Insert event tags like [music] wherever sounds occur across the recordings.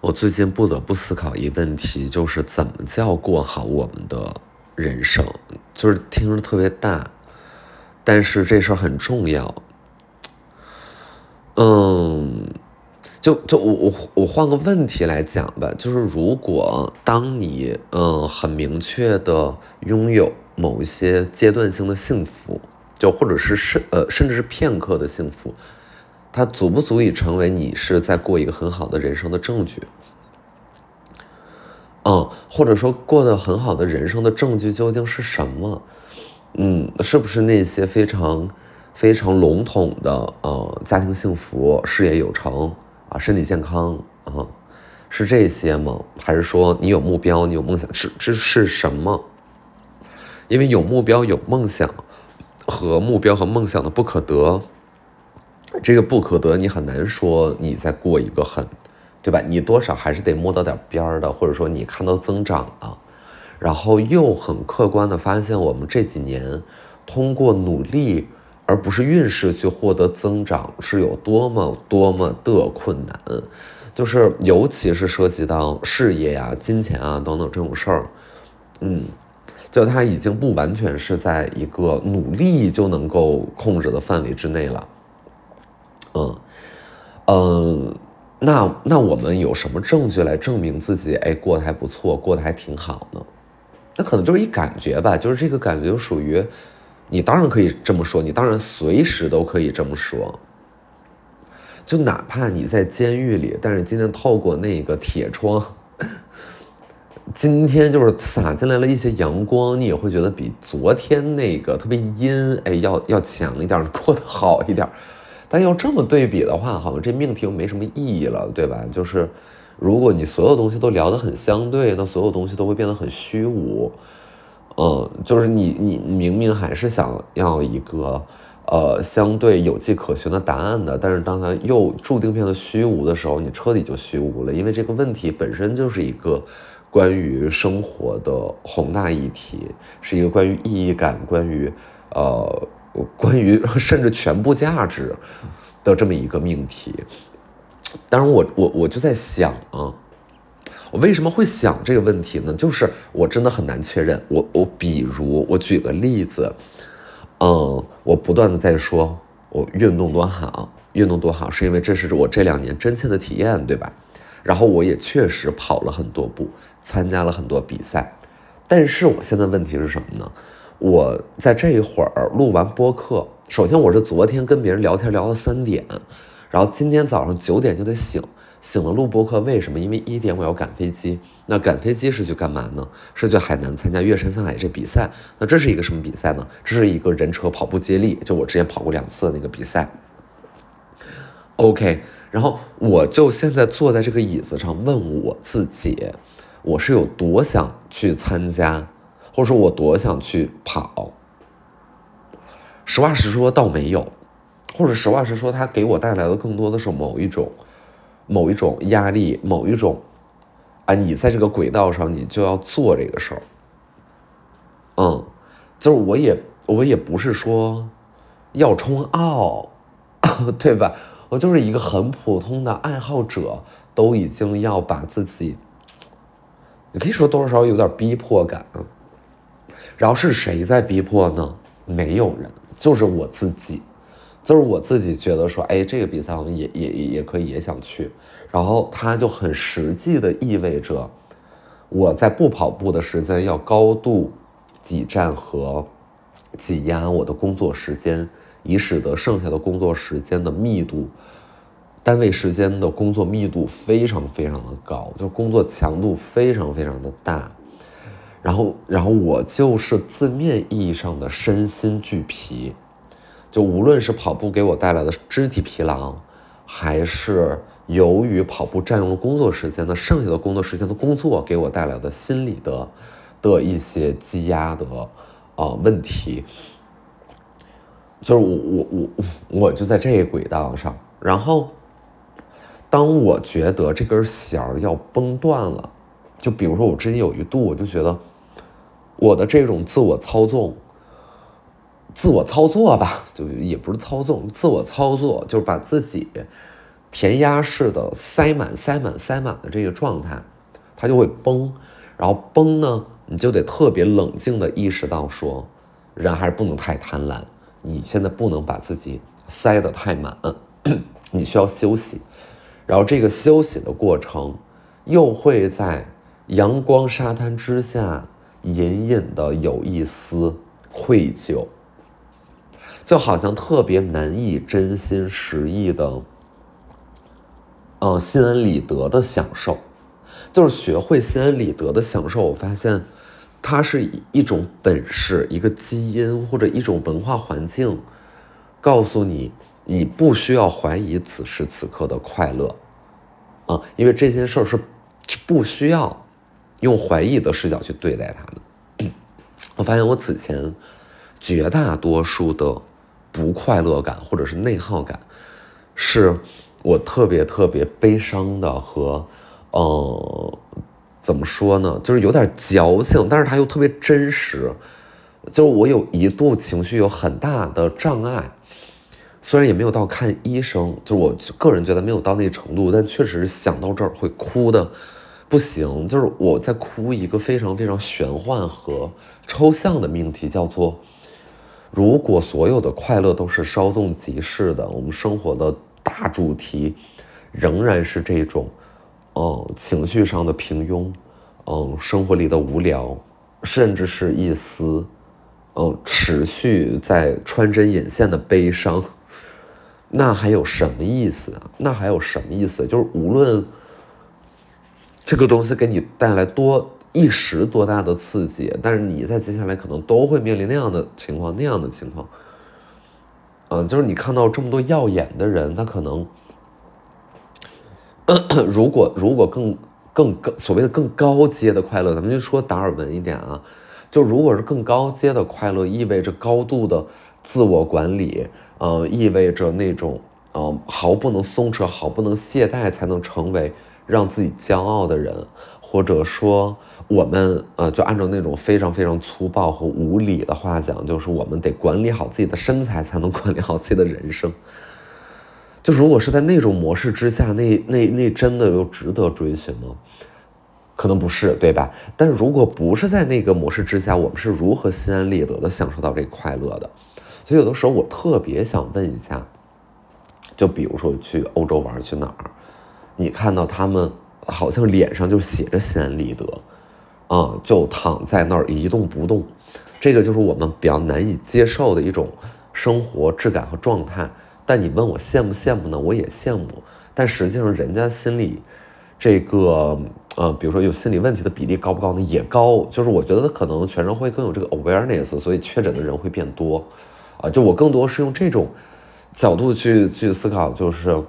我最近不得不思考一个问题，就是怎么叫过好我们的人生？就是听着特别大，但是这事儿很重要。嗯，就就我我我换个问题来讲吧，就是如果当你嗯很明确的拥有某一些阶段性的幸福，就或者是甚呃甚至是片刻的幸福。它足不足以成为你是在过一个很好的人生的证据？嗯，或者说过得很好的人生的证据究竟是什么？嗯，是不是那些非常非常笼统的呃家庭幸福、事业有成啊、身体健康啊，是这些吗？还是说你有目标、你有梦想？是这是什么？因为有目标、有梦想和目标和梦想的不可得。这个不可得，你很难说你在过一个很，对吧？你多少还是得摸到点边儿的，或者说你看到增长了，然后又很客观的发现，我们这几年通过努力而不是运势去获得增长，是有多么多么的困难，就是尤其是涉及到事业呀、金钱啊等等这种事儿，嗯，就它已经不完全是在一个努力就能够控制的范围之内了。嗯，嗯，那那我们有什么证据来证明自己哎过得还不错，过得还挺好呢？那可能就是一感觉吧，就是这个感觉就属于你，当然可以这么说，你当然随时都可以这么说。就哪怕你在监狱里，但是今天透过那个铁窗，今天就是洒进来了一些阳光，你也会觉得比昨天那个特别阴哎要要强一点，过得好一点。但要这么对比的话，好像这命题又没什么意义了，对吧？就是如果你所有东西都聊得很相对，那所有东西都会变得很虚无。嗯，就是你你明明还是想要一个呃相对有迹可循的答案的，但是当它又注定变得虚无的时候，你彻底就虚无了，因为这个问题本身就是一个关于生活的宏大议题，是一个关于意义感，关于呃。[laughs] 关于甚至全部价值的这么一个命题，当然我我我就在想啊，我为什么会想这个问题呢？就是我真的很难确认。我我比如我举个例子，嗯，我不断的在说我运动多好，运动多好，是因为这是我这两年真切的体验，对吧？然后我也确实跑了很多步，参加了很多比赛，但是我现在问题是什么呢？我在这一会儿录完播客，首先我是昨天跟别人聊天聊到三点，然后今天早上九点就得醒，醒了录播客，为什么？因为一点我要赶飞机，那赶飞机是去干嘛呢？是去海南参加岳山向海这比赛。那这是一个什么比赛呢？这是一个人车跑步接力，就我之前跑过两次的那个比赛。OK，然后我就现在坐在这个椅子上问我自己，我是有多想去参加。或者说我多想去跑，实话实说倒没有，或者实话实说，它给我带来的更多的是某一种，某一种压力，某一种，啊，你在这个轨道上，你就要做这个事儿，嗯，就是我也我也不是说要冲奥，[laughs] 对吧？我就是一个很普通的爱好者，都已经要把自己，你可以说多少少有点逼迫感。然后是谁在逼迫呢？没有人，就是我自己，就是我自己觉得说，哎，这个比赛好像也也也可以，也想去。然后它就很实际的意味着，我在不跑步的时间要高度挤占和挤压我的工作时间，以使得剩下的工作时间的密度，单位时间的工作密度非常非常的高，就工作强度非常非常的大。然后，然后我就是字面意义上的身心俱疲，就无论是跑步给我带来的肢体疲劳，还是由于跑步占用了工作时间的剩下的工作时间的工作给我带来的心理的的一些积压的啊问题，就是我我我我就在这个轨道上，然后当我觉得这根弦要崩断了。就比如说，我之前有一度，我就觉得我的这种自我操纵、自我操作吧，就也不是操纵，自我操作就是把自己填鸭式的塞满、塞满、塞满的这个状态，它就会崩。然后崩呢，你就得特别冷静的意识到说，人还是不能太贪婪。你现在不能把自己塞得太满，[coughs] 你需要休息。然后这个休息的过程，又会在阳光沙滩之下，隐隐的有一丝愧疚，就好像特别难以真心实意的，呃，心安理得的享受。就是学会心安理得的享受，我发现，它是一种本事，一个基因或者一种文化环境，告诉你，你不需要怀疑此时此刻的快乐，啊，因为这件事儿是不需要用怀疑的视角去对待他的。[clears throat] 我发现我此前绝大多数的不快乐感或者是内耗感，是我特别特别悲伤的和。呃，怎么说呢？就是有点矫情，但是它又特别真实。就是我有一度情绪有很大的障碍，虽然也没有到看医生，就是我个人觉得没有到那个程度，但确实想到这儿会哭的不行。就是我在哭一个非常非常玄幻和抽象的命题，叫做：如果所有的快乐都是稍纵即逝的，我们生活的大主题仍然是这种。嗯，情绪上的平庸，嗯，生活里的无聊，甚至是一丝，嗯，持续在穿针引线的悲伤，[laughs] 那还有什么意思啊？那还有什么意思？就是无论这个东西给你带来多一时多大的刺激，但是你在接下来可能都会面临那样的情况，那样的情况，嗯，就是你看到这么多耀眼的人，他可能。[coughs] 如果如果更更高所谓的更高阶的快乐，咱们就说达尔文一点啊，就如果是更高阶的快乐，意味着高度的自我管理，呃，意味着那种呃毫不能松弛、毫不能懈怠，才能成为让自己骄傲的人，或者说我们呃就按照那种非常非常粗暴和无理的话讲，就是我们得管理好自己的身材，才能管理好自己的人生。就如果是在那种模式之下，那那那真的又值得追寻吗？可能不是，对吧？但如果不是在那个模式之下，我们是如何心安理得的享受到这快乐的？所以有的时候我特别想问一下，就比如说去欧洲玩去哪儿，你看到他们好像脸上就写着心安理得，啊，就躺在那儿一动不动，这个就是我们比较难以接受的一种生活质感和状态。但你问我羡不羡慕呢？我也羡慕，但实际上人家心里，这个呃，比如说有心理问题的比例高不高呢？也高，就是我觉得可能全社会更有这个 awareness，所以确诊的人会变多，啊，就我更多是用这种角度去去思考，就是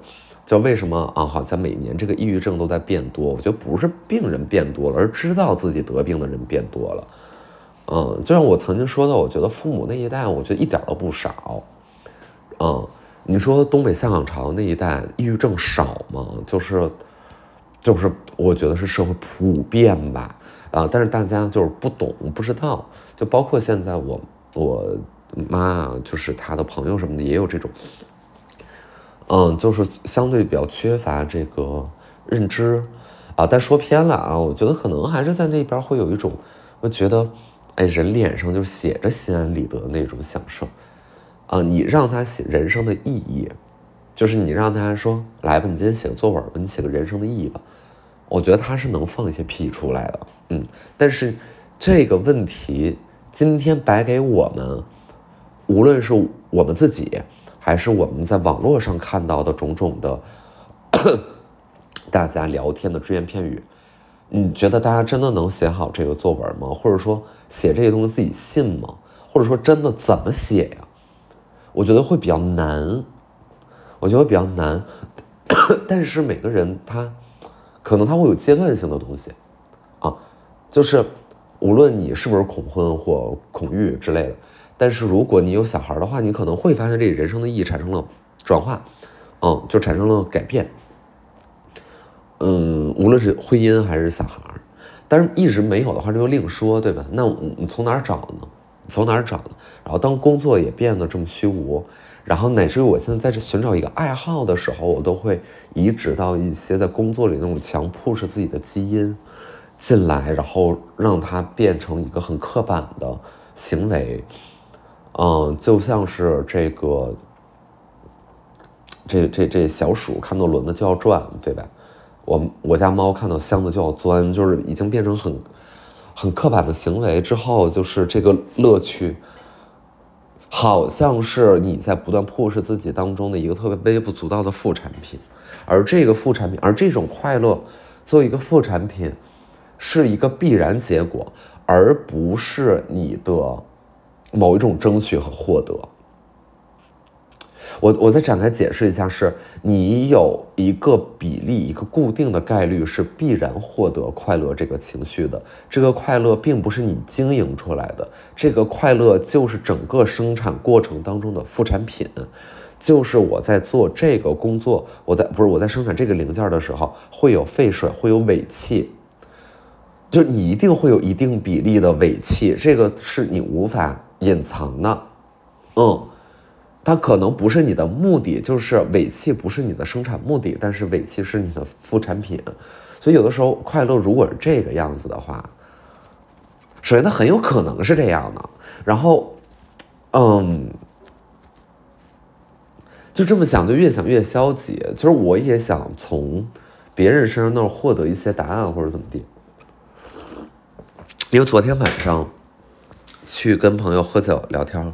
就为什么啊？好像每年这个抑郁症都在变多，我觉得不是病人变多了，而知道自己得病的人变多了，嗯，就像我曾经说的，我觉得父母那一代，我觉得一点都不少，嗯。你说东北下岗潮那一代抑郁症少吗？就是，就是，我觉得是社会普遍吧，啊，但是大家就是不懂不知道，就包括现在我我妈就是她的朋友什么的也有这种，嗯，就是相对比较缺乏这个认知，啊，但说偏了啊，我觉得可能还是在那边会有一种，我觉得，哎，人脸上就写着心安理得那种享受。啊，你让他写人生的意义，就是你让他说来吧，你今天写个作文吧，你写个人生的意义吧。我觉得他是能放一些屁出来的，嗯。但是这个问题今天摆给我们，无论是我们自己，还是我们在网络上看到的种种的 [coughs] 大家聊天的只言片语，你觉得大家真的能写好这个作文吗？或者说写这些东西自己信吗？或者说真的怎么写呀？我觉得会比较难，我觉得比较难，[coughs] 但是每个人他可能他会有阶段性的东西啊，就是无论你是不是恐婚或恐育之类的，但是如果你有小孩的话，你可能会发现这人生的意义产生了转化，嗯，就产生了改变，嗯，无论是婚姻还是小孩，但是一直没有的话，这就另说，对吧？那你从哪儿找呢？从哪儿找呢？然后当工作也变得这么虚无，然后乃至于我现在在寻找一个爱好的时候，我都会移植到一些在工作里那种强 push 自己的基因进来，然后让它变成一个很刻板的行为。嗯，就像是这个。这这这小鼠看到轮子就要转，对吧？我我家猫看到箱子就要钻，就是已经变成很很刻板的行为。之后就是这个乐趣，好像是你在不断迫使自己当中的一个特别微不足道的副产品，而这个副产品，而这种快乐作为一个副产品，是一个必然结果，而不是你的某一种争取和获得。我我再展开解释一下，是你有一个比例，一个固定的概率是必然获得快乐这个情绪的。这个快乐并不是你经营出来的，这个快乐就是整个生产过程当中的副产品，就是我在做这个工作，我在不是我在生产这个零件的时候会有废水，会有尾气，就你一定会有一定比例的尾气，这个是你无法隐藏的，嗯。它可能不是你的目的，就是尾气不是你的生产目的，但是尾气是你的副产品，所以有的时候快乐如果是这个样子的话，首先它很有可能是这样的，然后，嗯，就这么想就越想越消极。其实我也想从别人身上那儿获得一些答案或者怎么地，因为昨天晚上去跟朋友喝酒聊天，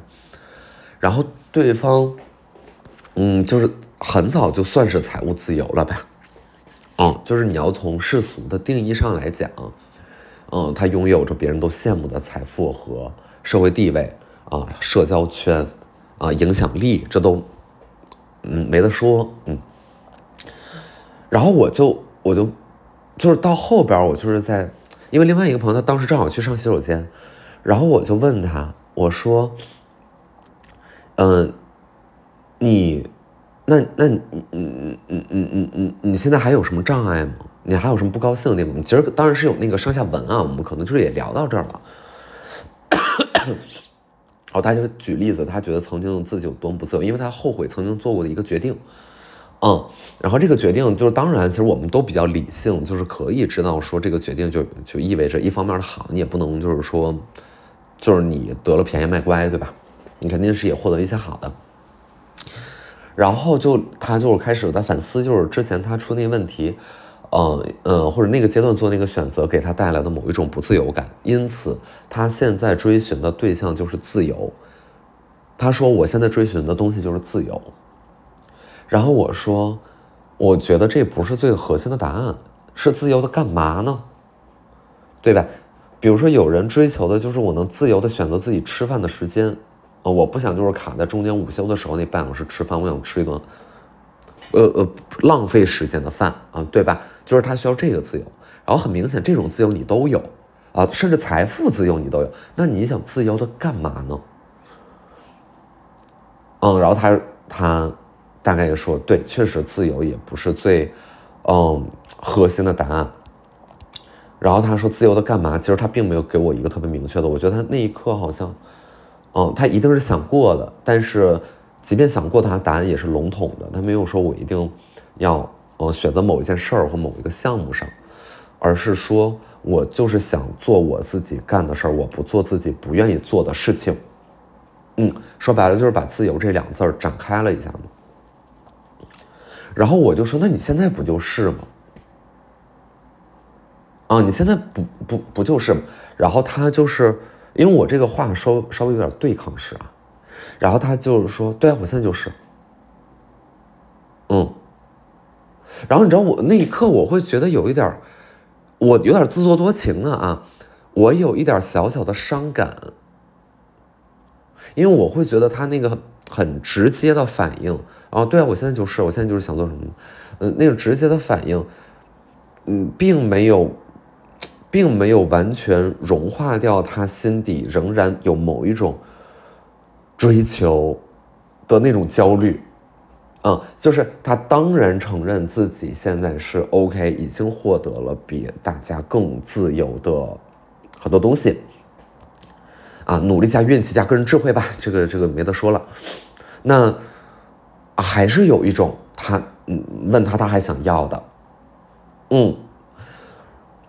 然后。对方，嗯，就是很早就算是财务自由了吧，嗯，就是你要从世俗的定义上来讲，嗯，他拥有着别人都羡慕的财富和社会地位啊，社交圈啊，影响力，这都，嗯，没得说，嗯。然后我就我就就是到后边，我就是在，因为另外一个朋友他当时正好去上洗手间，然后我就问他，我说。嗯，你，那那你，嗯嗯嗯嗯嗯嗯，你现在还有什么障碍吗？你还有什么不高兴的地方？其实当然是有那个上下文啊，我们可能就是也聊到这儿了。[coughs] 哦，他就举例子，他觉得曾经自己有多么不自由，因为他后悔曾经做过的一个决定。嗯，然后这个决定就是，当然，其实我们都比较理性，就是可以知道说这个决定就就意味着一方面的好，你也不能就是说，就是你得了便宜卖乖，对吧？你肯定是也获得一些好的，然后就他就是开始在反思，就是之前他出那问题，呃呃，或者那个阶段做那个选择给他带来的某一种不自由感，因此他现在追寻的对象就是自由。他说：“我现在追寻的东西就是自由。”然后我说：“我觉得这不是最核心的答案，是自由的干嘛呢？对吧？比如说有人追求的就是我能自由的选择自己吃饭的时间。”我不想就是卡在中间午休的时候那半小时吃饭，我想吃一顿，呃呃浪费时间的饭啊，对吧？就是他需要这个自由，然后很明显这种自由你都有啊，甚至财富自由你都有，那你想自由的干嘛呢？嗯，然后他他大概也说，对，确实自由也不是最嗯核心的答案。然后他说自由的干嘛？其实他并没有给我一个特别明确的，我觉得他那一刻好像。嗯，他一定是想过的，但是即便想过，他答案也是笼统的。他没有说我一定要呃选择某一件事儿或某一个项目上，而是说我就是想做我自己干的事儿，我不做自己不愿意做的事情。嗯，说白了就是把自由这两个字展开了一下嘛。然后我就说，那你现在不就是吗？啊，你现在不不不就是？然后他就是。因为我这个话稍稍微有点对抗式啊，然后他就是说，对啊，我现在就是，嗯，然后你知道我那一刻我会觉得有一点，我有点自作多情了啊，我有一点小小的伤感，因为我会觉得他那个很直接的反应，啊，对啊，我现在就是，我现在就是想做什么，嗯，那个直接的反应，嗯，并没有。并没有完全融化掉他心底仍然有某一种追求的那种焦虑，嗯，就是他当然承认自己现在是 OK，已经获得了比大家更自由的很多东西，啊，努力加运气加个人智慧吧，这个这个没得说了。那还是有一种他嗯问他他还想要的，嗯，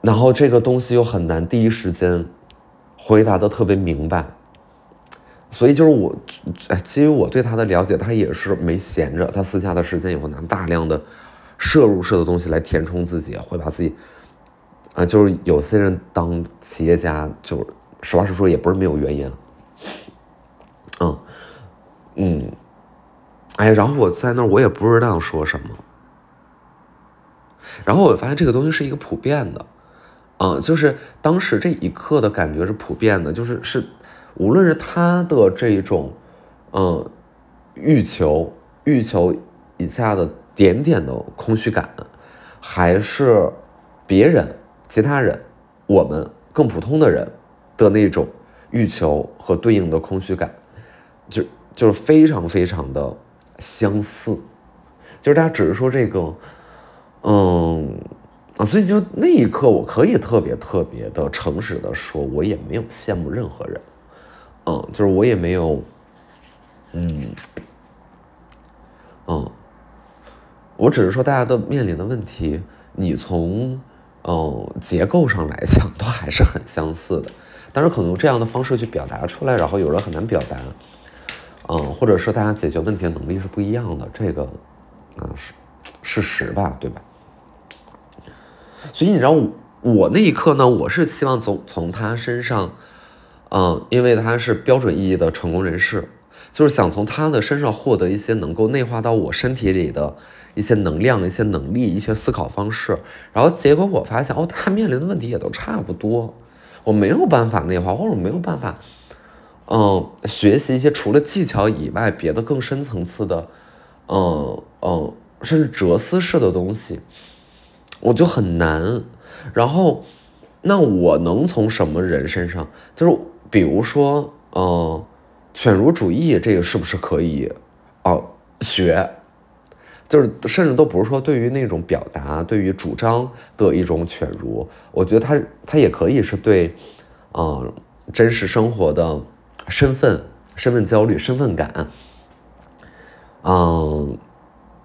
然后这个东西又很难第一时间回答的特别明白。所以就是我，哎基于我对他的了解，他也是没闲着，他私下的时间也会拿大量的摄入式的东西来填充自己，会把自己，啊，就是有些人当企业家，就是实话实说也不是没有原因，嗯。嗯，哎，然后我在那儿我也不知道说什么，然后我发现这个东西是一个普遍的，啊，就是当时这一刻的感觉是普遍的，就是是。无论是他的这种，嗯，欲求欲求以下的点点的空虚感，还是别人其他人，我们更普通的人的那种欲求和对应的空虚感，就就是非常非常的相似，就是大家只是说这个，嗯啊，所以就那一刻，我可以特别特别的诚实的说，我也没有羡慕任何人。嗯，就是我也没有，嗯，嗯，我只是说大家的面临的问题，你从嗯结构上来讲都还是很相似的，但是可能这样的方式去表达出来，然后有人很难表达，嗯，或者说大家解决问题的能力是不一样的，这个啊是事实吧，对吧？所以你知道我我那一刻呢，我是希望从从他身上。嗯，因为他是标准意义的成功人士，就是想从他的身上获得一些能够内化到我身体里的一些能量、一些能力、一些思考方式。然后结果我发现，哦，他面临的问题也都差不多，我没有办法内化，或者没有办法，嗯，学习一些除了技巧以外别的更深层次的，嗯嗯，甚至哲思式的东西，我就很难。然后，那我能从什么人身上，就是。比如说，嗯，犬儒主义这个是不是可以，哦，学，就是甚至都不是说对于那种表达、对于主张的一种犬儒，我觉得他他也可以是对，嗯，真实生活的身份、身份焦虑、身份感，嗯，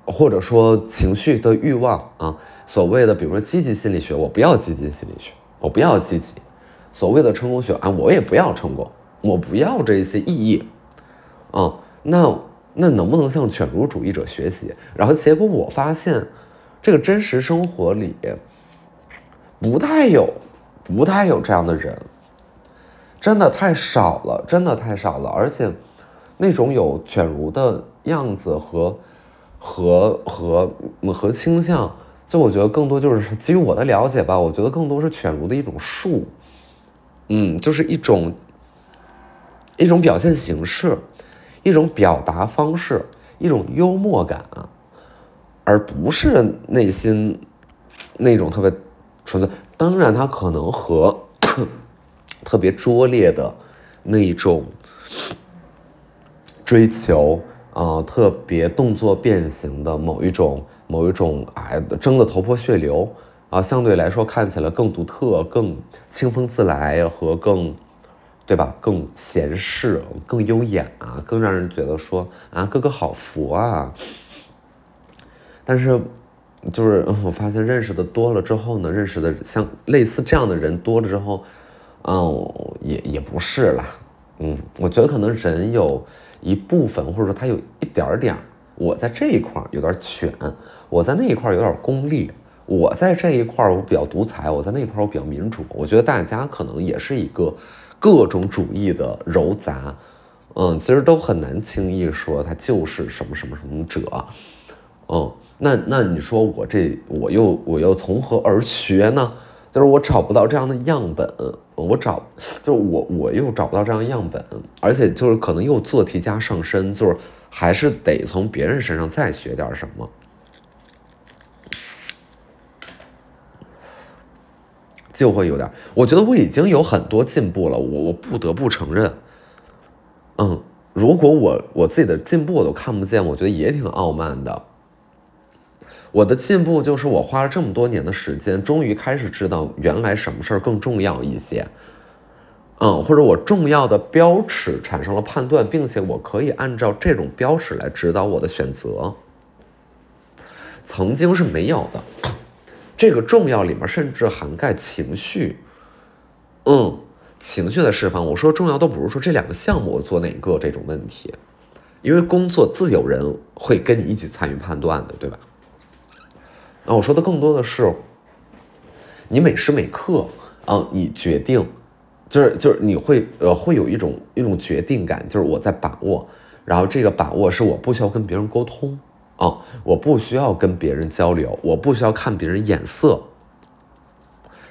或者说情绪的欲望啊，所谓的比如说积极心理学，我不要积极心理学，我不要积极。所谓的成功学啊，我也不要成功，我不要这些意义，啊，那那能不能向犬儒主义者学习？然后结果我发现，这个真实生活里不太有，不太有这样的人，真的太少了，真的太少了。而且那种有犬儒的样子和和和和倾向，就我觉得更多就是基于我的了解吧，我觉得更多是犬儒的一种术。嗯，就是一种一种表现形式，一种表达方式，一种幽默感，而不是内心那种特别纯粹。当然，他可能和特别拙劣的那一种追求啊，特别动作变形的某一种某一种哎，争得头破血流。啊，相对来说看起来更独特、更清风自来和更，对吧？更闲适、更优雅，更让人觉得说啊，哥哥好佛啊。但是，就是 [laughs] 我发现认识的多了之后呢，认识的像类似这样的人多了之后，嗯，也也不是啦。嗯，我觉得可能人有一部分，或者说他有一点点，我在这一块有点犬，我在那一块有点功利。我在这一块儿我比较独裁，我在那一块儿我比较民主。我觉得大家可能也是一个各种主义的糅杂，嗯，其实都很难轻易说他就是什么什么什么者，嗯，那那你说我这我又我又从何而学呢？就是我找不到这样的样本，我找就是我我又找不到这样样本，而且就是可能又做题家上身，就是还是得从别人身上再学点什么。就会有点，我觉得我已经有很多进步了，我我不得不承认，嗯，如果我我自己的进步我都看不见，我觉得也挺傲慢的。我的进步就是我花了这么多年的时间，终于开始知道原来什么事儿更重要一些，嗯，或者我重要的标尺产生了判断，并且我可以按照这种标尺来指导我的选择。曾经是没有的，这个重要里面甚至涵盖情绪，嗯，情绪的释放。我说重要都不是说这两个项目我做哪个这种问题，因为工作自有人会跟你一起参与判断的，对吧？啊，我说的更多的是，你每时每刻啊，你决定，就是就是你会呃会有一种一种决定感，就是我在把握，然后这个把握是我不需要跟别人沟通。哦，我不需要跟别人交流，我不需要看别人眼色。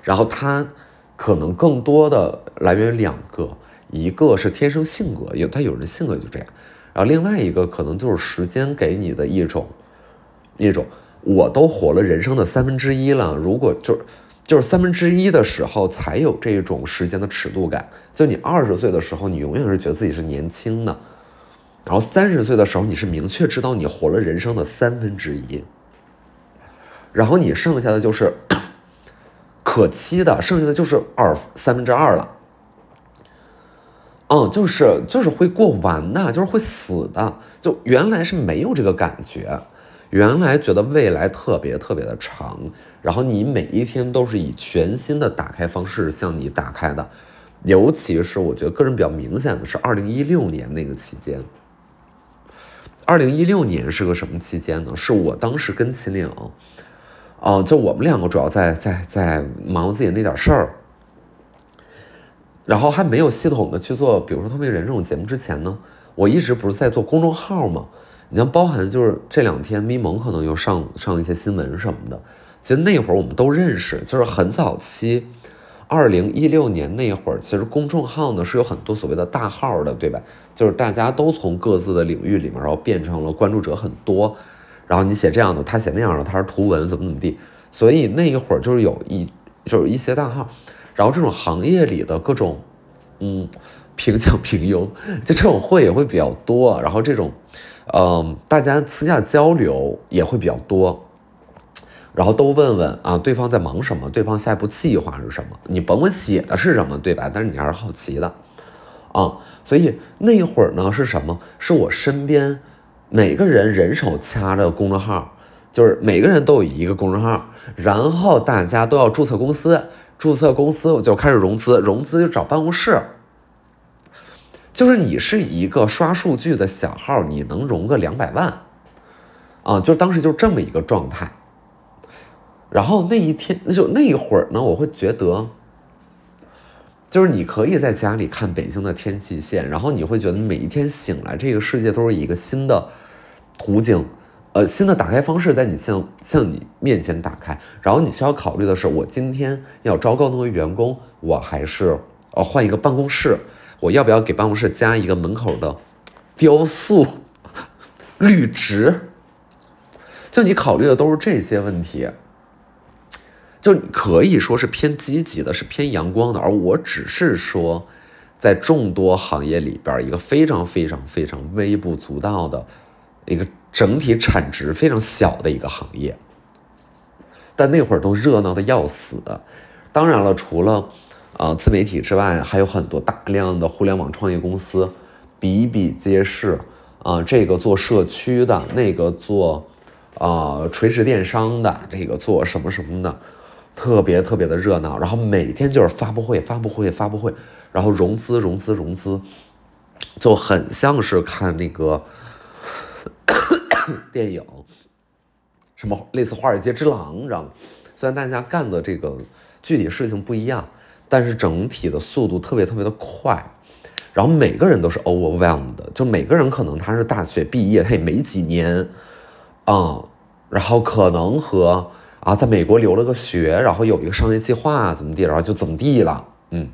然后他可能更多的来源于两个，一个是天生性格，有他有人性格就这样，然后另外一个可能就是时间给你的一种一种，我都活了人生的三分之一了，如果就是就是三分之一的时候才有这种时间的尺度感，就你二十岁的时候，你永远是觉得自己是年轻的。然后三十岁的时候，你是明确知道你活了人生的三分之一，然后你剩下的就是 [coughs] 可期的，剩下的就是二三分之二了。嗯，就是就是会过完的，就是会死的。就原来是没有这个感觉，原来觉得未来特别特别的长，然后你每一天都是以全新的打开方式向你打开的，尤其是我觉得个人比较明显的是二零一六年那个期间。二零一六年是个什么期间呢？是我当时跟秦岭，哦，就我们两个主要在在在忙自己那点事儿，然后还没有系统的去做，比如说《透明人》这种节目之前呢，我一直不是在做公众号吗？你像包含就是这两天咪蒙可能又上上一些新闻什么的，其实那会儿我们都认识，就是很早期。二零一六年那会儿，其实公众号呢是有很多所谓的大号的，对吧？就是大家都从各自的领域里面，然后变成了关注者很多。然后你写这样的，他写那样的，他是图文怎么怎么地。所以那一会儿就是有一就是一些大号，然后这种行业里的各种嗯评奖评优，就这种会也会比较多。然后这种嗯大家私下交流也会比较多。然后都问问啊，对方在忙什么？对方下一步计划是什么？你甭管写的是什么，对吧？但是你还是好奇的，啊，所以那会儿呢是什么？是我身边每个人人手掐着公众号，就是每个人都有一个公众号，然后大家都要注册公司，注册公司我就开始融资，融资就找办公室，就是你是一个刷数据的小号，你能融个两百万，啊，就当时就这么一个状态。然后那一天，那就那一会儿呢，我会觉得，就是你可以在家里看北京的天气线，然后你会觉得每一天醒来，这个世界都是一个新的途径，呃，新的打开方式在你向向你面前打开。然后你需要考虑的是，我今天要招够那位员工，我还是呃换一个办公室，我要不要给办公室加一个门口的雕塑 [laughs] 绿植？就你考虑的都是这些问题。就可以说是偏积极的，是偏阳光的，而我只是说，在众多行业里边，一个非常非常非常微不足道的一个整体产值非常小的一个行业。但那会儿都热闹的要死。当然了，除了呃自媒体之外，还有很多大量的互联网创业公司比比皆是啊，这个做社区的，那个做啊垂直电商的，这个做什么什么的。特别特别的热闹，然后每天就是发布会、发布会、发布会，然后融资、融资、融资，就很像是看那个 [coughs] 电影，什么类似《华尔街之狼》，你知道吗？虽然大家干的这个具体事情不一样，但是整体的速度特别特别的快，然后每个人都是 overwhelmed 的，就每个人可能他是大学毕业，他也没几年，啊，然后可能和。啊，在美国留了个学，然后有一个商业计划，怎么地，然后就怎么地了。嗯，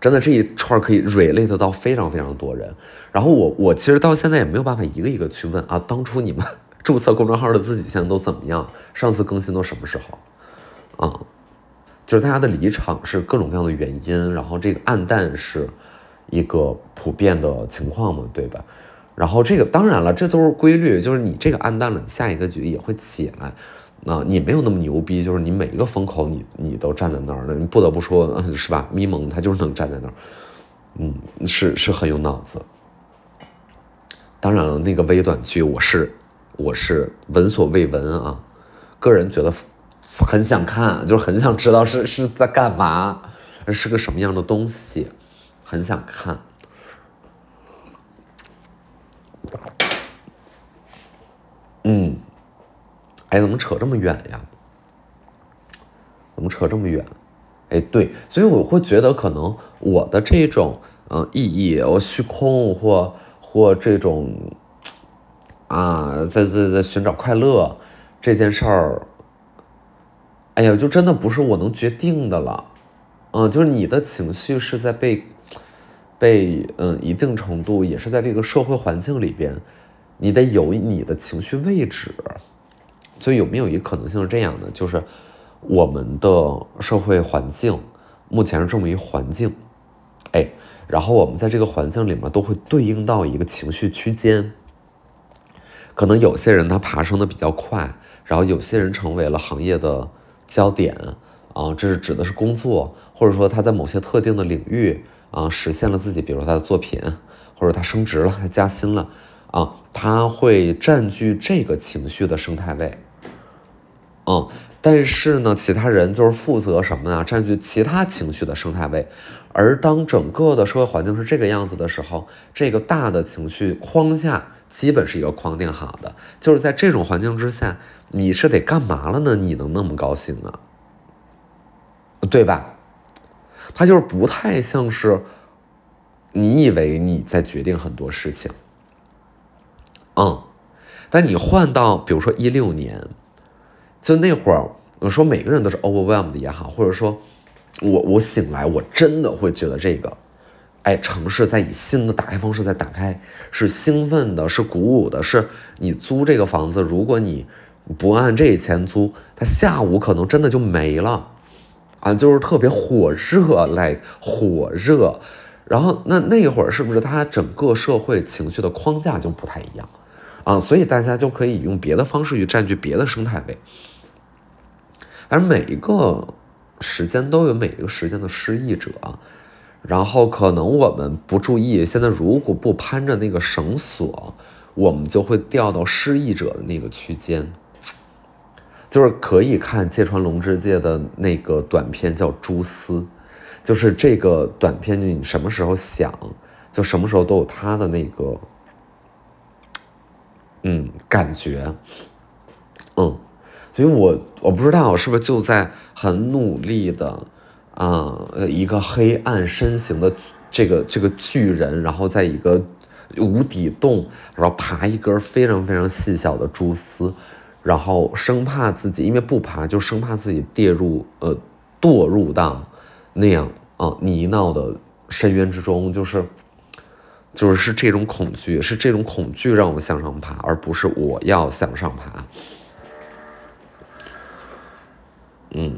真的这一串可以 relate 到非常非常多人。然后我我其实到现在也没有办法一个一个去问啊，当初你们 [laughs] 注册公众号的自己现在都怎么样？上次更新都什么时候？啊，就是大家的离场是各种各样的原因，然后这个暗淡是一个普遍的情况嘛，对吧？然后这个当然了，这都是规律，就是你这个暗淡了，你下一个局也会起来。啊，你没有那么牛逼，就是你每一个风口你你都站在那儿的，你不得不说，是吧？咪蒙他就是能站在那儿，嗯，是是很有脑子。当然了，那个微短剧我是我是闻所未闻啊，个人觉得很想看，就是很想知道是是在干嘛，是个什么样的东西，很想看。嗯，哎，怎么扯这么远呀？怎么扯这么远？哎，对，所以我会觉得可能我的这种嗯意义，我虚空或或这种啊，在在在寻找快乐这件事儿，哎呀，就真的不是我能决定的了。嗯，就是你的情绪是在被被嗯一定程度也是在这个社会环境里边。你得有你的情绪位置，所以有没有一个可能性是这样的？就是我们的社会环境目前是这么一环境，哎，然后我们在这个环境里面都会对应到一个情绪区间。可能有些人他爬升的比较快，然后有些人成为了行业的焦点啊，这是指的是工作，或者说他在某些特定的领域啊实现了自己，比如他的作品，或者他升职了，他加薪了。啊，他会占据这个情绪的生态位，嗯，但是呢，其他人就是负责什么呢？占据其他情绪的生态位。而当整个的社会环境是这个样子的时候，这个大的情绪框架基本是一个框定好的。就是在这种环境之下，你是得干嘛了呢？你能那么高兴呢？对吧？他就是不太像是你以为你在决定很多事情。嗯，但你换到比如说一六年，就那会儿，我说每个人都是 overwhelmed 也好，或者说，我我醒来，我真的会觉得这个，哎，城市在以新的打开方式在打开，是兴奋的，是鼓舞的，是你租这个房子，如果你不按这钱租，它下午可能真的就没了，啊，就是特别火热，来火热，然后那那会儿是不是它整个社会情绪的框架就不太一样？啊，所以大家就可以用别的方式去占据别的生态位，而每一个时间都有每一个时间的失意者，然后可能我们不注意，现在如果不攀着那个绳索，我们就会掉到失意者的那个区间。就是可以看芥川龙之介的那个短片叫《蛛丝》，就是这个短片，你什么时候想，就什么时候都有他的那个。嗯，感觉，嗯，所以我我不知道我是不是就在很努力的啊，一个黑暗身形的这个这个巨人，然后在一个无底洞，然后爬一根非常非常细小的蛛丝，然后生怕自己因为不爬，就生怕自己跌入呃堕入到那样啊泥淖的深渊之中，就是。就是是这种恐惧，是这种恐惧让我向上爬，而不是我要向上爬。嗯，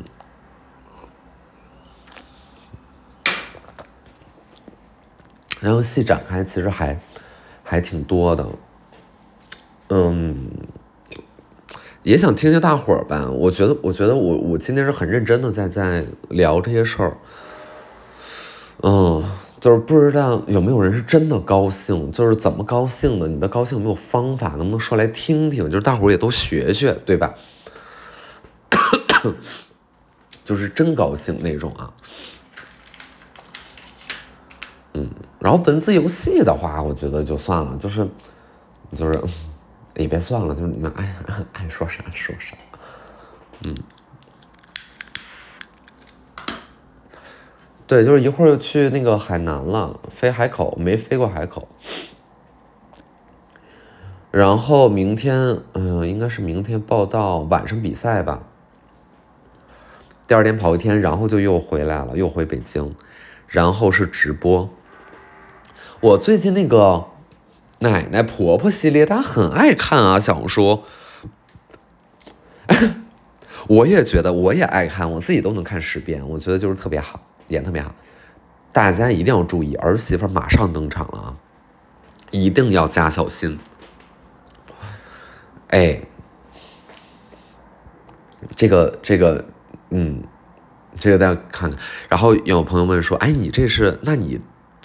然后戏展开其实还还挺多的，嗯，也想听听大伙儿吧。我觉得，我觉得我我今天是很认真的在在聊这些事儿，嗯。就是不知道有没有人是真的高兴，就是怎么高兴的？你的高兴有没有方法？能不能说来听听？就是大伙儿也都学学，对吧？[coughs] 就是真高兴那种啊。嗯，然后文字游戏的话，我觉得就算了，就是就是也别算了，就是你们爱 [laughs] 爱说啥说啥。嗯。对，就是一会儿去那个海南了，飞海口没飞过海口，然后明天，嗯，应该是明天报道，晚上比赛吧。第二天跑一天，然后就又回来了，又回北京，然后是直播。我最近那个奶奶婆婆系列，大家很爱看啊，小红书。[laughs] 我也觉得，我也爱看，我自己都能看十遍，我觉得就是特别好。演特别好，大家一定要注意，儿媳妇马上登场了啊！一定要加小心。哎，这个这个，嗯，这个大家看看。然后有朋友问说，哎，你这是？那你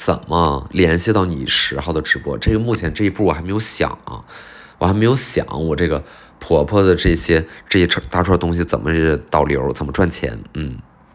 怎么联系到你十号的直播？这个目前这一步我还没有想啊，我还没有想我这个婆婆的这些这一大串东西怎么导流，怎么赚钱？嗯，